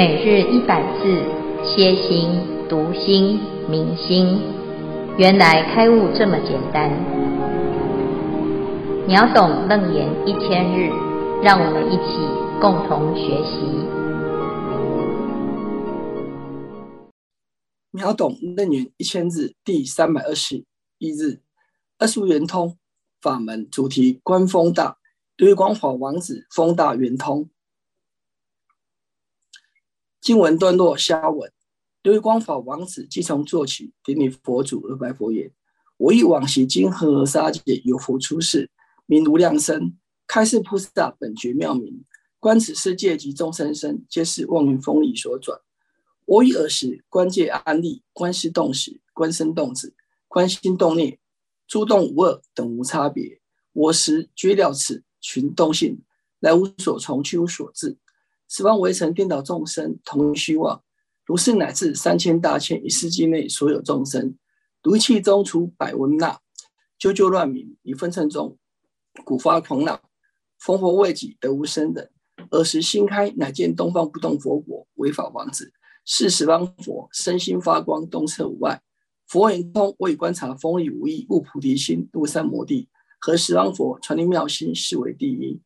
每日一百字，歇心、读心、明心，原来开悟这么简单。秒懂楞严一千日，让我们一起共同学习。秒懂楞严一千日第三百二十一日，二十五圆通法门主题：观风大，琉璃光法王子风大圆通。经文段落下文，琉璃光法王子即从座起，顶礼佛祖而白佛言：“我忆往昔经恒河沙劫，有佛出世，名无量生，开示菩萨本觉妙明。观此世界及众生身，皆是妄云风力所转。我以尔时观界安立，观识动识，观身动止，观心动念，诸动无二，等无差别。我时觉了此群动性，来无所从，去无所至。”十方围城颠倒众生同虚妄，如是乃至三千大千一世纪内所有众生，如气中出百蚊那，纠纠乱鸣，于昏沉中，古发狂闹，逢佛未己，得无生等。尔时心开，乃见东方不动佛国，为法王子，是十方佛，身心发光，东彻无碍。佛眼通，为观察风力无异，悟菩提心，度三摩地，和十方佛传令妙心，是为第一。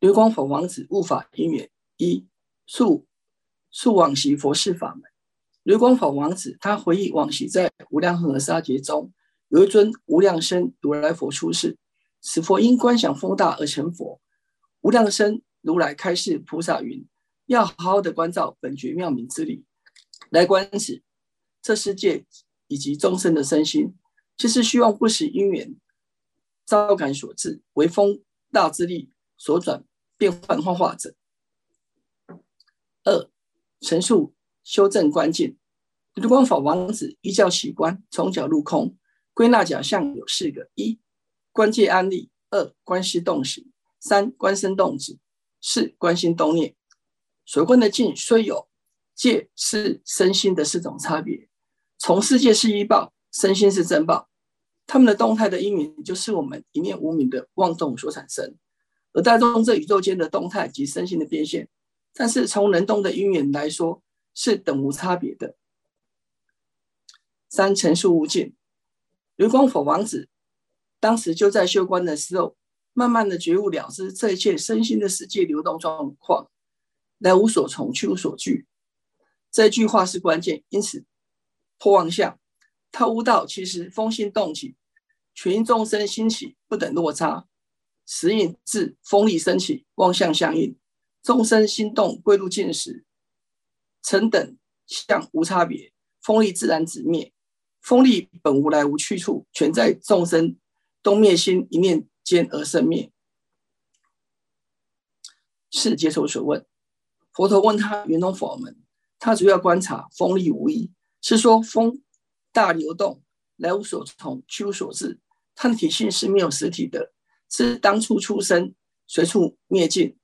流光法王子悟法因缘一述述往昔佛事法门。琉璃光法王子他回忆往昔在无量恒河沙劫中，有一尊无量生如来佛出世，此佛因观想风大而成佛。无量生如来开示菩萨云：要好好的关照本觉妙明之理，来观此这世界以及众生的身心，就是希望不识因缘招感所致，为风大之力所转。变幻幻化者。二、陈述修正观境。琉璃光法王子依教起观，从角入空，归纳假相有四个：一、观界安立；二、观识动识；三、观身动止；四、观心动念。所观的境虽有界是身心的四种差别，从世界是依报，身心是真报，他们的动态的因缘，就是我们一念无明的妄动所产生。而带动这宇宙间的动态及身心的变现，但是从能动的因缘来说，是等无差别的。三、陈述悟境，琉璃光法王子当时就在修观的时候，慢慢的觉悟了知这一切身心的世界流动状况，来无所从，去无所据。这句话是关键，因此破妄相，他悟道其实风心动起，群众生兴起不等落差。时引致风力升起，光相相应，众生心动归入境时，成等相无差别，风力自然止灭。风力本无来无去处，全在众生动灭心一念间而生灭。是接受所问，佛陀问他圆通法门，他主要观察风力无异，是说风大流动，来无所从，去无所至，它的体性是没有实体的。是当初出生，随处灭尽。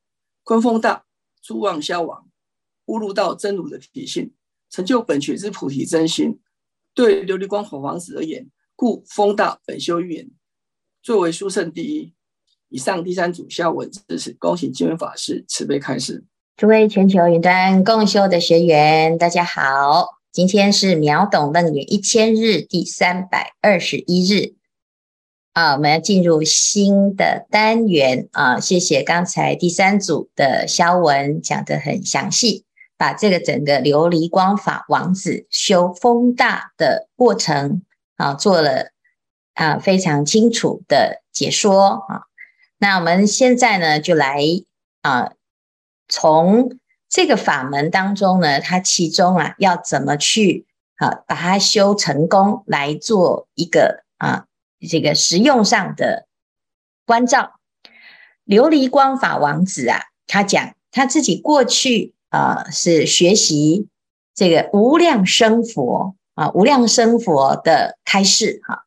观风大，诸妄消亡，悟入到真如的体性，成就本觉之菩提真心。对琉璃光火王子而言，故风大本修预言，最为殊胜第一。以上第三组下文支持，恭请金文法师慈悲开示。诸位全球云端共修的学员，大家好，今天是秒懂楞严一千日第三百二十一日。啊，我们要进入新的单元啊！谢谢刚才第三组的肖文讲得很详细，把这个整个琉璃光法王子修风大的过程啊做了啊非常清楚的解说啊。那我们现在呢，就来啊从这个法门当中呢，它其中啊要怎么去啊把它修成功，来做一个啊。这个实用上的关照，琉璃光法王子啊，他讲他自己过去啊、呃、是学习这个无量生佛啊，无量生佛的开示哈。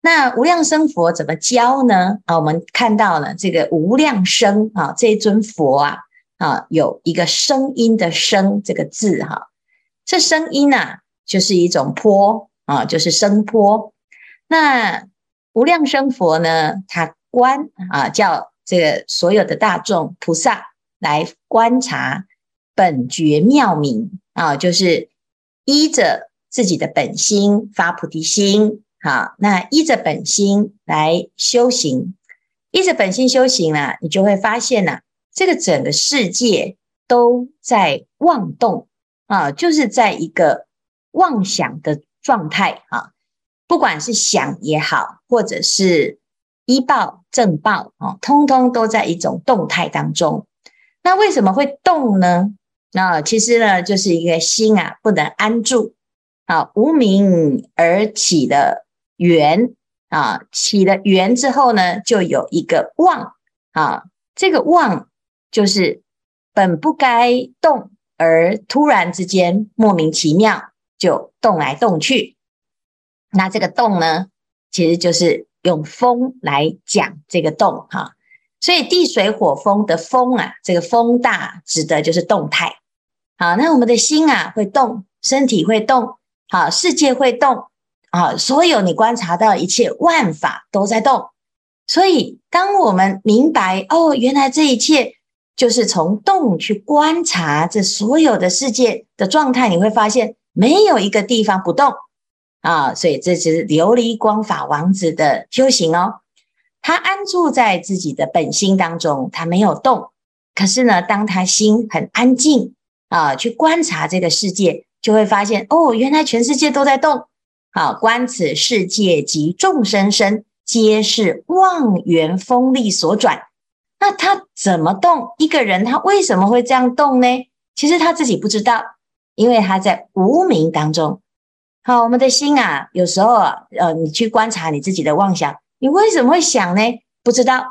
那无量生佛怎么教呢？啊，我们看到了这个无量生啊，这尊佛啊啊，有一个声音的声这个字哈，这声音啊就是一种波啊，就是声波。那无量生佛呢，他观啊，叫这个所有的大众菩萨来观察本觉妙明啊，就是依着自己的本心发菩提心，好，那依着本心来修行，依着本心修行啊，你就会发现呐、啊，这个整个世界都在妄动啊，就是在一个妄想的状态啊，不管是想也好，或者是依报正报啊，通通都在一种动态当中。那为什么会动呢？那其实呢，就是一个心啊，不能安住啊，无明而起的缘啊，起了缘之后呢，就有一个妄啊，这个妄就是本不该动，而突然之间莫名其妙就动来动去。那这个动呢，其实就是用风来讲这个动哈。所以地水火风的风啊，这个风大指的就是动态。好，那我们的心啊会动，身体会动，好，世界会动，啊，所有你观察到一切万法都在动。所以当我们明白哦，原来这一切就是从动去观察这所有的世界的状态，你会发现没有一个地方不动啊。所以这是琉璃光法王子的修行哦。他安住在自己的本心当中，他没有动。可是呢，当他心很安静啊，去观察这个世界，就会发现哦，原来全世界都在动。啊，观此世界及众生身，皆是妄缘风力所转。那他怎么动？一个人他为什么会这样动呢？其实他自己不知道，因为他在无明当中。好，我们的心啊，有时候啊，呃，你去观察你自己的妄想。你为什么会想呢？不知道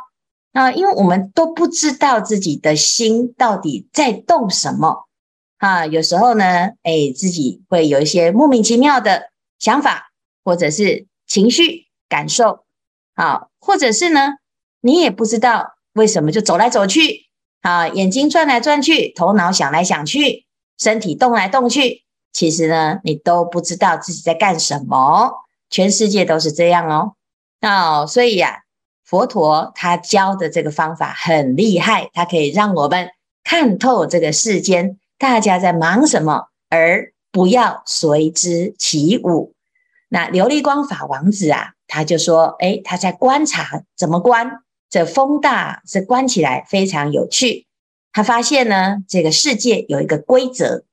啊，因为我们都不知道自己的心到底在动什么啊。有时候呢，哎，自己会有一些莫名其妙的想法，或者是情绪感受啊，或者是呢，你也不知道为什么就走来走去啊，眼睛转来转去，头脑想来想去，身体动来动去，其实呢，你都不知道自己在干什么。全世界都是这样哦。哦，所以呀，佛陀他教的这个方法很厉害，他可以让我们看透这个世间大家在忙什么，而不要随之起舞。那琉璃光法王子啊，他就说：“诶，他在观察怎么观？这风大是观起来非常有趣。他发现呢，这个世界有一个规则。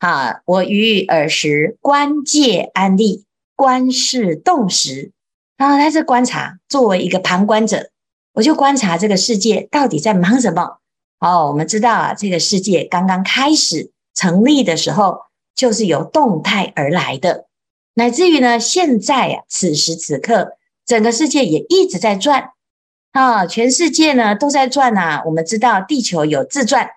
啊，我于尔时观界安立，观世动时。”然后他是观察，作为一个旁观者，我就观察这个世界到底在忙什么。哦，我们知道啊，这个世界刚刚开始成立的时候，就是由动态而来的，乃至于呢，现在啊，此时此刻，整个世界也一直在转啊，全世界呢都在转啊。我们知道地球有自转，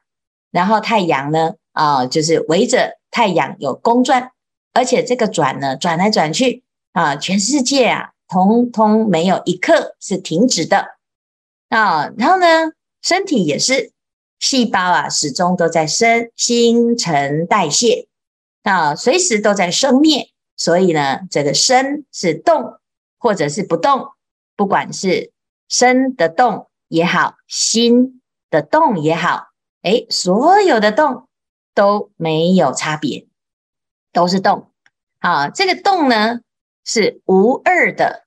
然后太阳呢，啊，就是围着太阳有公转，而且这个转呢，转来转去啊，全世界啊。通通没有一刻是停止的啊，然后呢，身体也是细胞啊，始终都在生新陈代谢啊，随时都在生灭。所以呢，这个生是动或者是不动，不管是生的动也好，心的动也好，诶，所有的动都没有差别，都是动。好，这个动呢是无二的。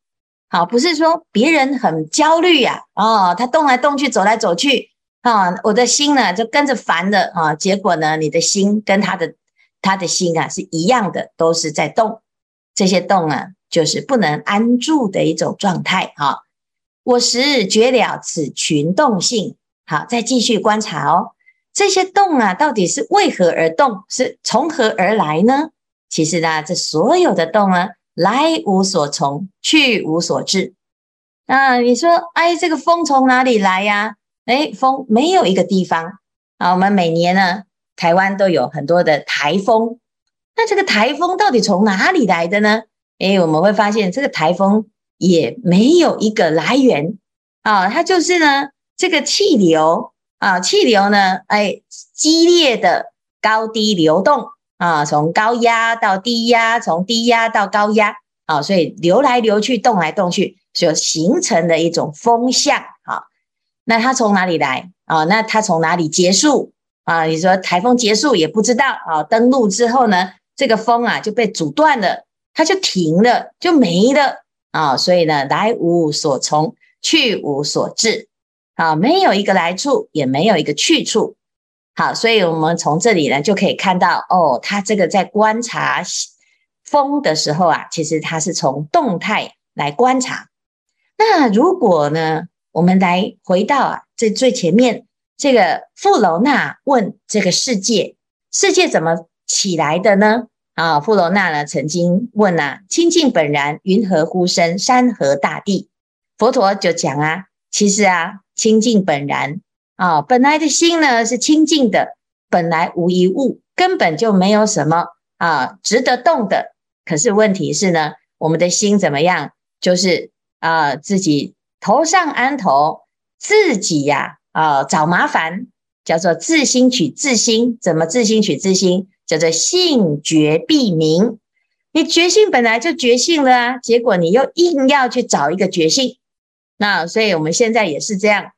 好，不是说别人很焦虑呀，哦，他动来动去，走来走去，啊，我的心呢就跟着烦的啊，结果呢，你的心跟他的他的心啊是一样的，都是在动，这些动啊就是不能安住的一种状态哈。我时觉了此群动性，好，再继续观察哦，这些动啊到底是为何而动，是从何而来呢？其实呢，这所有的动呢。来无所从，去无所至。啊，你说，哎，这个风从哪里来呀？哎，风没有一个地方啊。我们每年呢，台湾都有很多的台风。那这个台风到底从哪里来的呢？哎，我们会发现这个台风也没有一个来源啊。它就是呢，这个气流啊，气流呢，哎，激烈的高低流动。啊，从高压到低压，从低压到高压，啊，所以流来流去，动来动去，所形成的一种风向。啊，那它从哪里来啊？那它从哪里结束啊？你说台风结束也不知道啊，登陆之后呢，这个风啊就被阻断了，它就停了，就没了啊。所以呢，来无所从，去无所至，啊，没有一个来处，也没有一个去处。好，所以我们从这里呢就可以看到，哦，他这个在观察风的时候啊，其实他是从动态来观察。那如果呢，我们来回到啊这最前面这个富楼那问这个世界，世界怎么起来的呢？啊，富楼那呢曾经问啊，清净本然，云何乎生？山河大地，佛陀就讲啊，其实啊，清净本然。啊，本来的心呢是清净的，本来无一物，根本就没有什么啊值得动的。可是问题是呢，我们的心怎么样？就是啊自己头上安头，自己呀啊，啊找麻烦，叫做自心取自心。怎么自心取自心？叫做性觉必明。你觉性本来就觉性了啊，结果你又硬要去找一个觉性。那所以我们现在也是这样。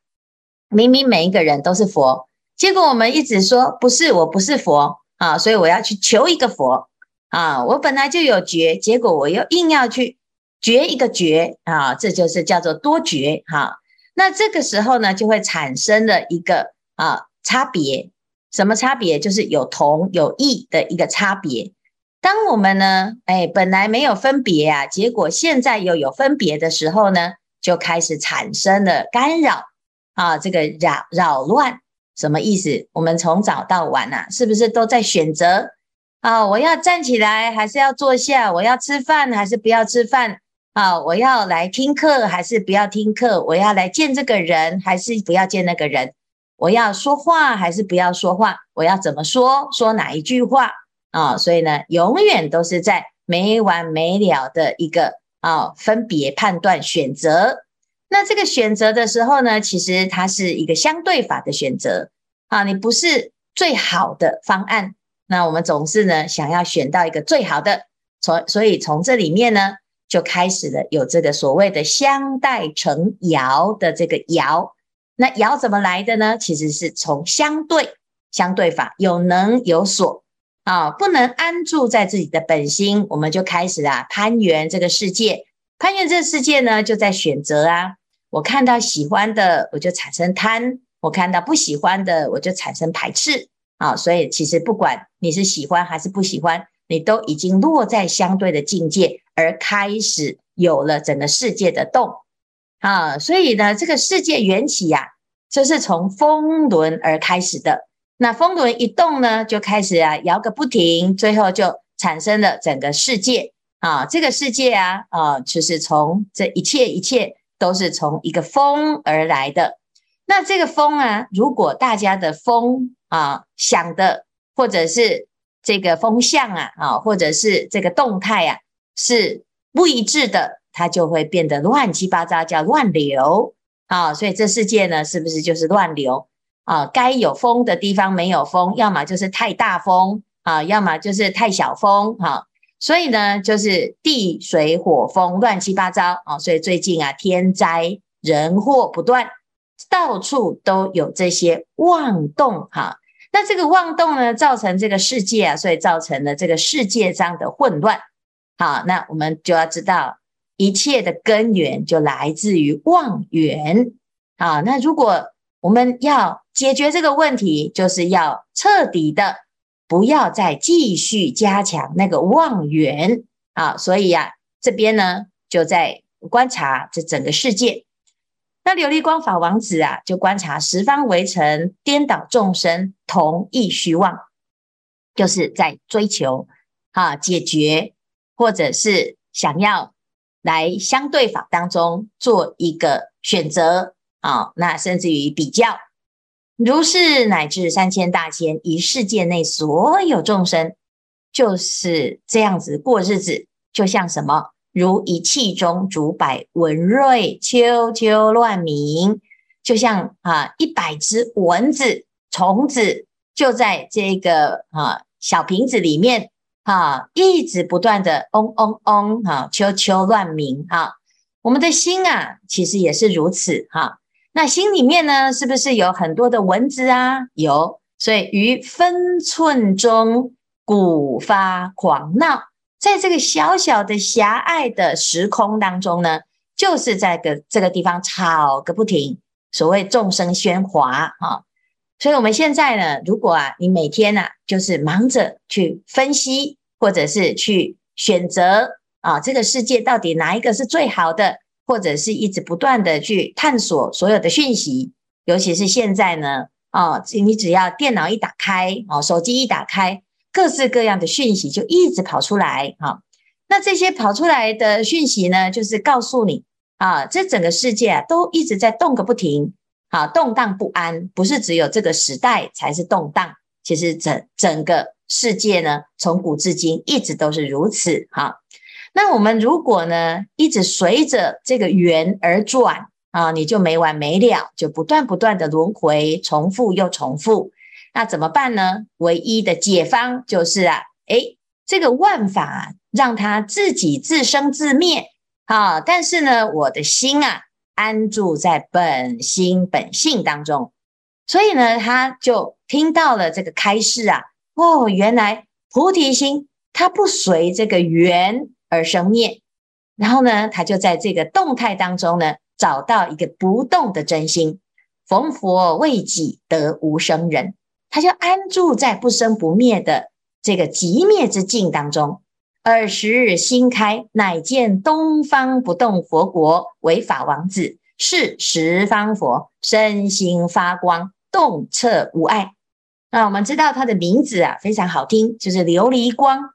明明每一个人都是佛，结果我们一直说不是，我不是佛啊，所以我要去求一个佛啊。我本来就有觉，结果我又硬要去觉一个觉啊，这就是叫做多觉哈。那这个时候呢，就会产生了一个啊差别，什么差别？就是有同有异的一个差别。当我们呢，哎，本来没有分别啊，结果现在又有分别的时候呢，就开始产生了干扰。啊，这个扰扰乱什么意思？我们从早到晚啊，是不是都在选择啊？我要站起来还是要坐下？我要吃饭还是不要吃饭？啊，我要来听课还是不要听课？我要来见这个人还是不要见那个人？我要说话还是不要说话？我要怎么说？说哪一句话？啊，所以呢，永远都是在没完没了的一个啊分别判断选择。那这个选择的时候呢，其实它是一个相对法的选择啊，你不是最好的方案，那我们总是呢想要选到一个最好的，从所以从这里面呢就开始了有这个所谓的相待成爻的这个爻，那爻怎么来的呢？其实是从相对相对法有能有所啊，不能安住在自己的本心，我们就开始啊攀缘这个世界，攀缘这个世界呢就在选择啊。我看到喜欢的，我就产生贪；我看到不喜欢的，我就产生排斥。啊，所以其实不管你是喜欢还是不喜欢，你都已经落在相对的境界，而开始有了整个世界的动。啊，所以呢，这个世界缘起呀，这是从风轮而开始的。那风轮一动呢，就开始啊摇个不停，最后就产生了整个世界。啊，这个世界啊，啊，就是从这一切一切。都是从一个风而来的。那这个风啊，如果大家的风啊想的，或者是这个风向啊啊，或者是这个动态啊是不一致的，它就会变得乱七八糟，叫乱流啊。所以这世界呢，是不是就是乱流啊？该有风的地方没有风，要么就是太大风啊，要么就是太小风哈。所以呢，就是地水火风乱七八糟啊，所以最近啊，天灾人祸不断，到处都有这些妄动哈。那这个妄动呢，造成这个世界啊，所以造成了这个世界上的混乱。好，那我们就要知道，一切的根源就来自于妄缘。啊，那如果我们要解决这个问题，就是要彻底的。不要再继续加强那个妄缘啊！所以呀、啊，这边呢就在观察这整个世界。那琉璃光法王子啊，就观察十方围城颠倒众生同一虚妄，就是在追求啊解决，或者是想要来相对法当中做一个选择啊，那甚至于比较。如是乃至三千大千一世界内所有众生，就是这样子过日子，就像什么？如一气中竹百蚊蚋，啾啾乱鸣，就像啊一百只蚊子虫子就在这个啊小瓶子里面啊，一直不断的嗡嗡嗡啊，啾啾乱鸣啊。我们的心啊，其实也是如此哈。那心里面呢，是不是有很多的文字啊？有，所以于分寸中，鼓发狂闹，在这个小小的狭隘的时空当中呢，就是在个这个地方吵个不停。所谓众生喧哗啊，所以我们现在呢，如果啊，你每天呢、啊，就是忙着去分析，或者是去选择啊，这个世界到底哪一个是最好的？或者是一直不断的去探索所有的讯息，尤其是现在呢，哦，你只要电脑一打开，哦，手机一打开，各式各样的讯息就一直跑出来，哈，那这些跑出来的讯息呢，就是告诉你，啊，这整个世界，都一直在动个不停，啊，动荡不安，不是只有这个时代才是动荡，其实整整个世界呢，从古至今一直都是如此，哈。那我们如果呢，一直随着这个缘而转啊，你就没完没了，就不断不断的轮回，重复又重复。那怎么办呢？唯一的解方就是啊，诶，这个万法让它自己自生自灭啊。但是呢，我的心啊，安住在本心本性当中，所以呢，他就听到了这个开示啊，哦，原来菩提心它不随这个缘。而生灭，然后呢，他就在这个动态当中呢，找到一个不动的真心。逢佛为己得无生人，他就安住在不生不灭的这个极灭之境当中。尔时心开，乃见东方不动佛国为法王子，是十方佛，身心发光，动彻无碍。那我们知道他的名字啊，非常好听，就是琉璃光。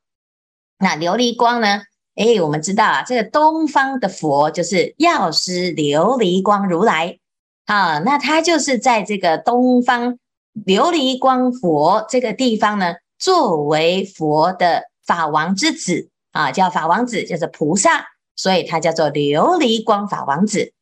那琉璃光呢？哎，我们知道啊，这个东方的佛就是药师琉璃光如来啊，那他就是在这个东方琉璃光佛这个地方呢，作为佛的法王之子啊，叫法王子，叫做菩萨，所以他叫做琉璃光法王子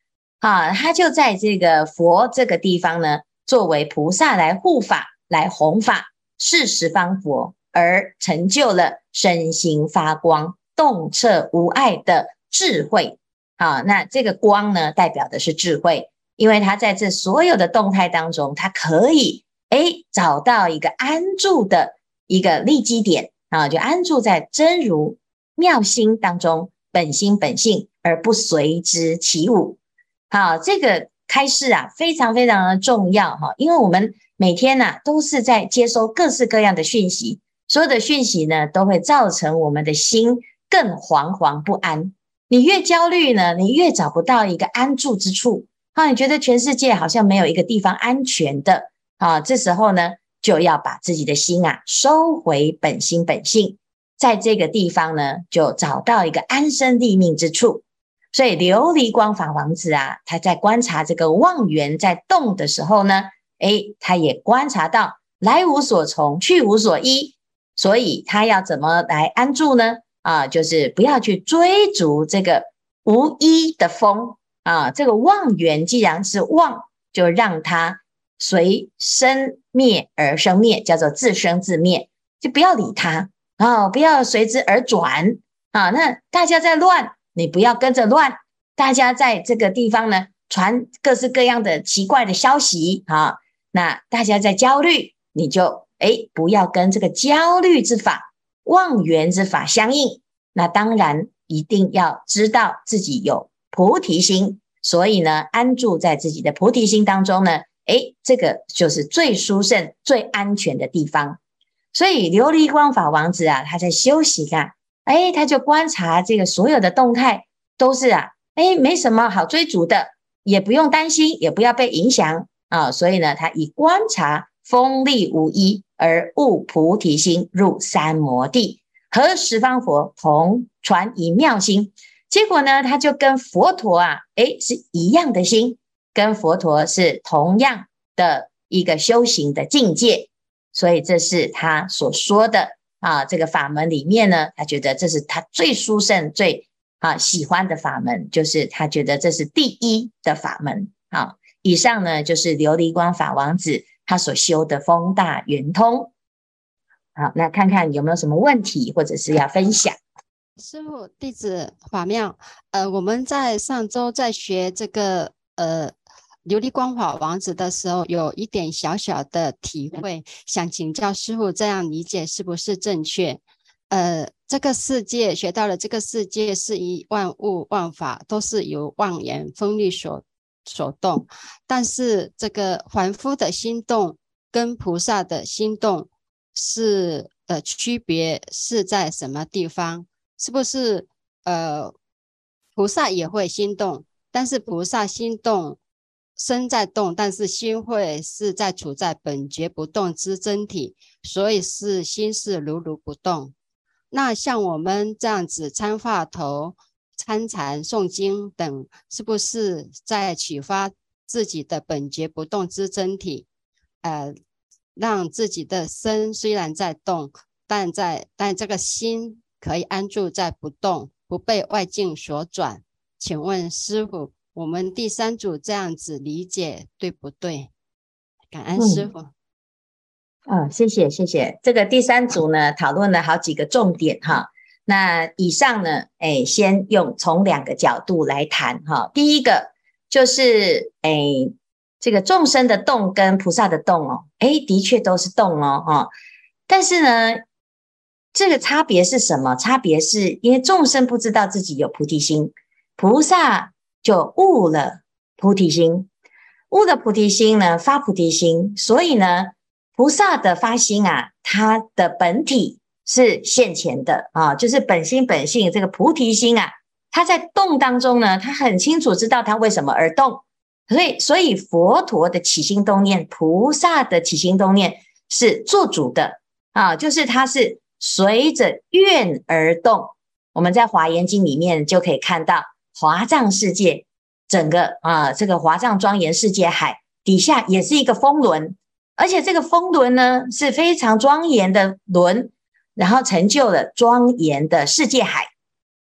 啊，他就在这个佛这个地方呢，作为菩萨来护法、来弘法，是十方佛而成就了身心发光。洞彻无碍的智慧，啊，那这个光呢，代表的是智慧，因为它在这所有的动态当中，它可以诶找到一个安住的一个立基点啊，就安住在真如妙心当中，本心本性而不随之起舞。好，这个开示啊，非常非常的重要哈，因为我们每天呐、啊、都是在接收各式各样的讯息，所有的讯息呢，都会造成我们的心。更惶惶不安，你越焦虑呢，你越找不到一个安住之处啊！你觉得全世界好像没有一个地方安全的啊？这时候呢，就要把自己的心啊收回本心本性，在这个地方呢，就找到一个安身立命之处。所以琉璃光法王子啊，他在观察这个妄缘在动的时候呢，诶，他也观察到来无所从，去无所依，所以他要怎么来安住呢？啊，就是不要去追逐这个无依的风啊！这个妄缘既然是妄，就让它随生灭而生灭，叫做自生自灭，就不要理它啊！不要随之而转啊！那大家在乱，你不要跟着乱；大家在这个地方呢，传各式各样的奇怪的消息啊！那大家在焦虑，你就诶不要跟这个焦虑之法。妄缘之法相应，那当然一定要知道自己有菩提心，所以呢，安住在自己的菩提心当中呢，诶，这个就是最殊胜、最安全的地方。所以琉璃光法王子啊，他在修行啊，诶，他就观察这个所有的动态都是啊，诶，没什么好追逐的，也不用担心，也不要被影响啊。所以呢，他以观察锋利无一。而悟菩提心入三摩地，和十方佛同传一妙心。结果呢，他就跟佛陀啊，诶，是一样的心，跟佛陀是同样的一个修行的境界。所以这是他所说的啊，这个法门里面呢，他觉得这是他最殊胜、最啊喜欢的法门，就是他觉得这是第一的法门。啊，以上呢就是琉璃光法王子。他所修的风大圆通，好，那看看有没有什么问题，或者是要分享。师傅，弟子法妙。呃，我们在上周在学这个呃琉璃光法王子的时候，有一点小小的体会，想请教师傅，这样理解是不是正确？呃，这个世界学到了，这个世界是一万物万法都是由妄言风力所所动，但是这个凡夫的心动跟菩萨的心动是呃区别是在什么地方？是不是呃菩萨也会心动，但是菩萨心动身在动，但是心会是在处在本觉不动之真体，所以是心是如如不动。那像我们这样子参话头、参禅、诵经等，是不是在启发自己的本觉不动之真体？呃，让自己的身虽然在动，但在但这个心可以安住在不动，不被外境所转。请问师傅，我们第三组这样子理解对不对？感恩师傅。嗯啊、哦，谢谢谢谢。这个第三组呢，讨论了好几个重点哈。那以上呢，哎，先用从两个角度来谈哈。第一个就是哎，这个众生的动跟菩萨的动哦，哎，的确都是动哦哈。但是呢，这个差别是什么？差别是因为众生不知道自己有菩提心，菩萨就悟了菩提心，悟了菩提心呢，发菩提心，所以呢。菩萨的发心啊，他的本体是现前的啊，就是本心本性这个菩提心啊，他在动当中呢，他很清楚知道他为什么而动，所以所以佛陀的起心动念，菩萨的起心动念是做主的啊，就是他是随着愿而动。我们在华严经里面就可以看到华藏世界整个啊，这个华藏庄严世界海底下也是一个风轮。而且这个风轮呢是非常庄严的轮，然后成就了庄严的世界海。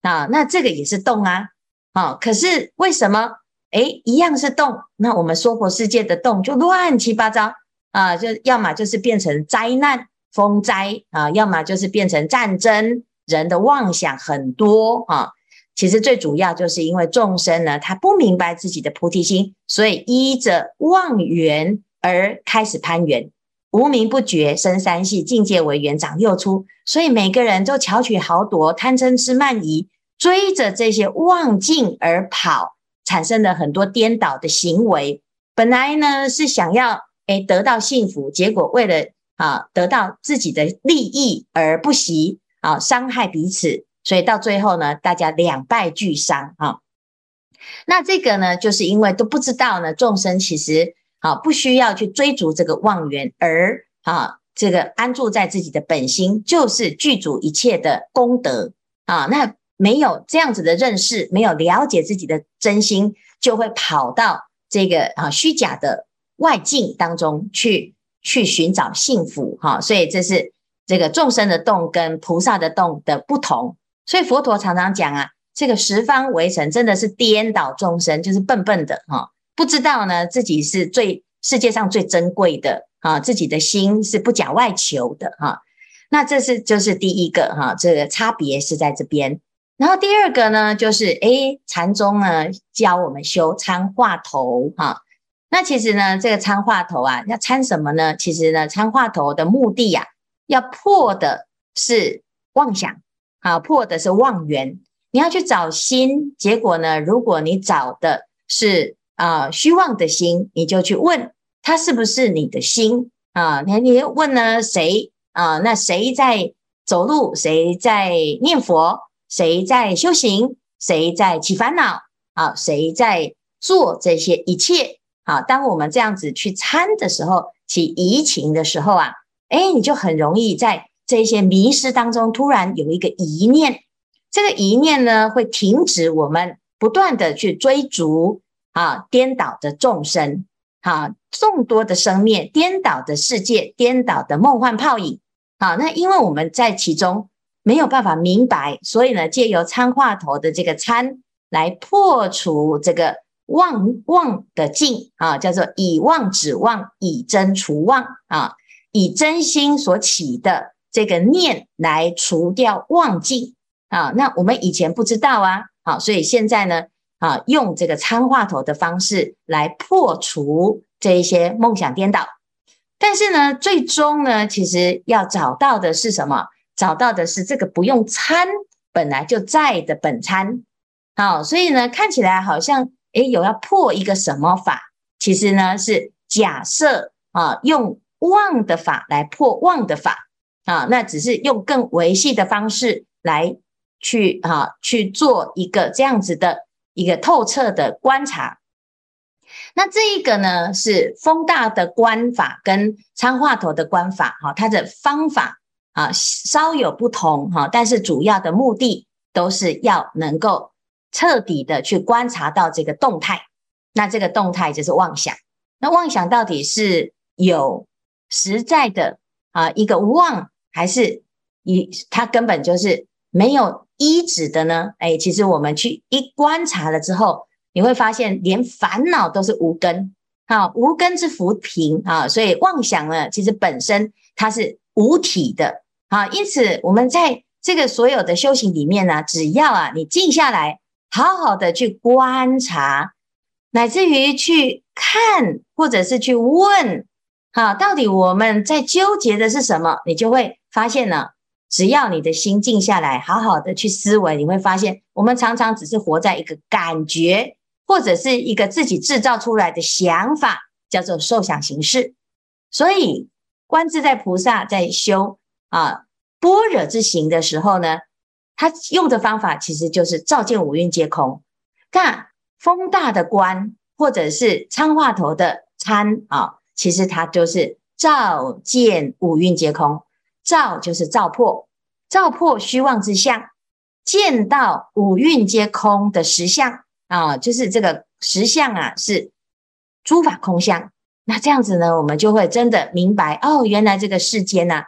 啊，那这个也是动啊，啊，可是为什么？诶一样是动，那我们娑婆世界的动就乱七八糟。啊，就要么就是变成灾难风灾啊，要么就是变成战争，人的妄想很多。啊，其实最主要就是因为众生呢，他不明白自己的菩提心，所以依着妄缘。而开始攀缘，无名不觉生三系，境界为缘长六出，所以每个人都巧取豪夺，贪嗔痴慢疑，追着这些妄境而跑，产生了很多颠倒的行为。本来呢是想要诶得到幸福，结果为了啊得到自己的利益而不惜啊伤害彼此，所以到最后呢，大家两败俱伤啊。那这个呢，就是因为都不知道呢，众生其实。啊，不需要去追逐这个妄缘，而啊，这个安住在自己的本心，就是具足一切的功德啊。那没有这样子的认识，没有了解自己的真心，就会跑到这个啊虚假的外境当中去，去寻找幸福哈。所以这是这个众生的动跟菩萨的动的不同。所以佛陀常常讲啊，这个十方围城真的是颠倒众生，就是笨笨的哈。不知道呢，自己是最世界上最珍贵的啊，自己的心是不假外求的哈、那这是就是第一个哈、这个差别是在这边。然后第二个呢，就是诶，禅宗呢教我们修参话头哈、那其实呢，这个参话头啊，要参什么呢？其实呢，参话头的目的呀、啊，要破的是妄想啊，破的是妄缘。你要去找心，结果呢，如果你找的是啊，虚妄的心，你就去问他是不是你的心啊？你你问呢谁啊？那谁在走路？谁在念佛？谁在修行？谁在起烦恼？啊，谁在做这些一切？啊，当我们这样子去参的时候，起疑情的时候啊，哎，你就很容易在这些迷失当中，突然有一个疑念，这个疑念呢，会停止我们不断的去追逐。啊，颠倒的众生，啊，众多的生灭，颠倒的世界，颠倒的梦幻泡影。啊，那因为我们在其中没有办法明白，所以呢，借由参话头的这个参来破除这个妄妄的境啊，叫做以妄止妄，以真除妄啊，以真心所起的这个念来除掉妄境啊。那我们以前不知道啊，好，所以现在呢。啊，用这个参话头的方式来破除这一些梦想颠倒。但是呢，最终呢，其实要找到的是什么？找到的是这个不用参本来就在的本参。好，所以呢，看起来好像诶有要破一个什么法，其实呢是假设啊，用妄的法来破妄的法啊，那只是用更维系的方式来去啊去做一个这样子的一个透彻的观察。那这一个呢是风大的观法跟参话头的观法哈，它的方法啊稍有不同哈，但是主要的目的都是要能够。彻底的去观察到这个动态，那这个动态就是妄想。那妄想到底是有实在的啊一个妄，还是一它根本就是没有依止的呢？哎，其实我们去一观察了之后，你会发现连烦恼都是无根，啊，无根之浮萍啊，所以妄想呢，其实本身它是无体的啊。因此我们在这个所有的修行里面呢，只要啊你静下来。好好的去观察，乃至于去看，或者是去问，好，到底我们在纠结的是什么？你就会发现呢，只要你的心静下来，好好的去思维，你会发现，我们常常只是活在一个感觉，或者是一个自己制造出来的想法，叫做受想行识。所以，观自在菩萨在修啊般若之行的时候呢，他用的方法其实就是照见五蕴皆空，但风大的观或者是参话头的参啊，其实它就是照见五蕴皆空，照就是照破，照破虚妄之相，见到五蕴皆空的实相啊，就是这个实相啊是诸法空相。那这样子呢，我们就会真的明白哦，原来这个世间呐，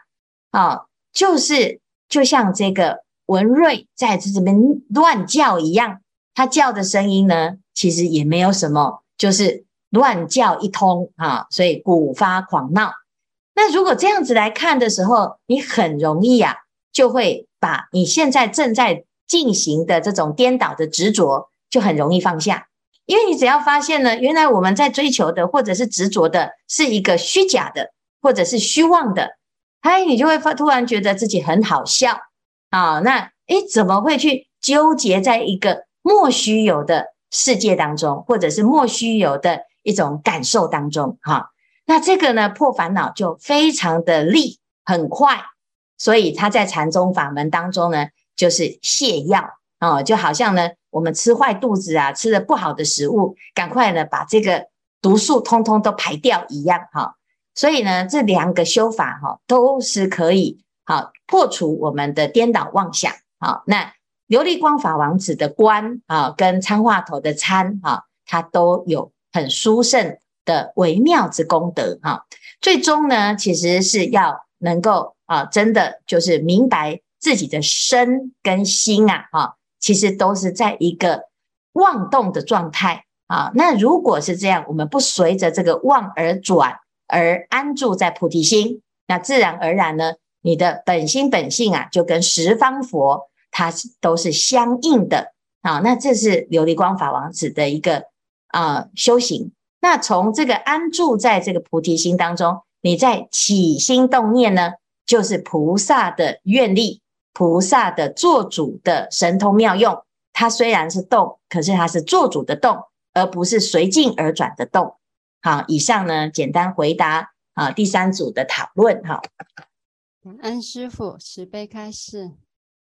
啊，就是就像这个。文瑞在这边乱叫一样，他叫的声音呢，其实也没有什么，就是乱叫一通啊，所以古发狂闹。那如果这样子来看的时候，你很容易啊，就会把你现在正在进行的这种颠倒的执着，就很容易放下，因为你只要发现呢，原来我们在追求的或者是执着的是一个虚假的，或者是虚妄的，哎，你就会发突然觉得自己很好笑。啊，那诶，怎么会去纠结在一个莫须有的世界当中，或者是莫须有的一种感受当中？哈，那这个呢，破烦恼就非常的利，很快。所以他在禅宗法门当中呢，就是泻药啊，就好像呢，我们吃坏肚子啊，吃了不好的食物，赶快呢把这个毒素通通都排掉一样哈。所以呢，这两个修法哈，都是可以。好，破除我们的颠倒妄想。好，那琉璃光法王子的观啊，跟参话头的参啊，它都有很殊胜的微妙之功德。哈，最终呢，其实是要能够啊，真的就是明白自己的身跟心啊，哈，其实都是在一个妄动的状态啊。那如果是这样，我们不随着这个妄而转，而安住在菩提心，那自然而然呢。你的本心本性啊，就跟十方佛它都是相应的啊。那这是琉璃光法王子的一个啊、修行。那从这个安住在这个菩提心当中，你在起心动念呢，就是菩萨的愿力，菩萨的做主的神通妙用。它虽然是动，可是它是做主的动，而不是随境而转的动。好，以上呢简单回答啊第三组的讨论哈。安师父，慈悲开示。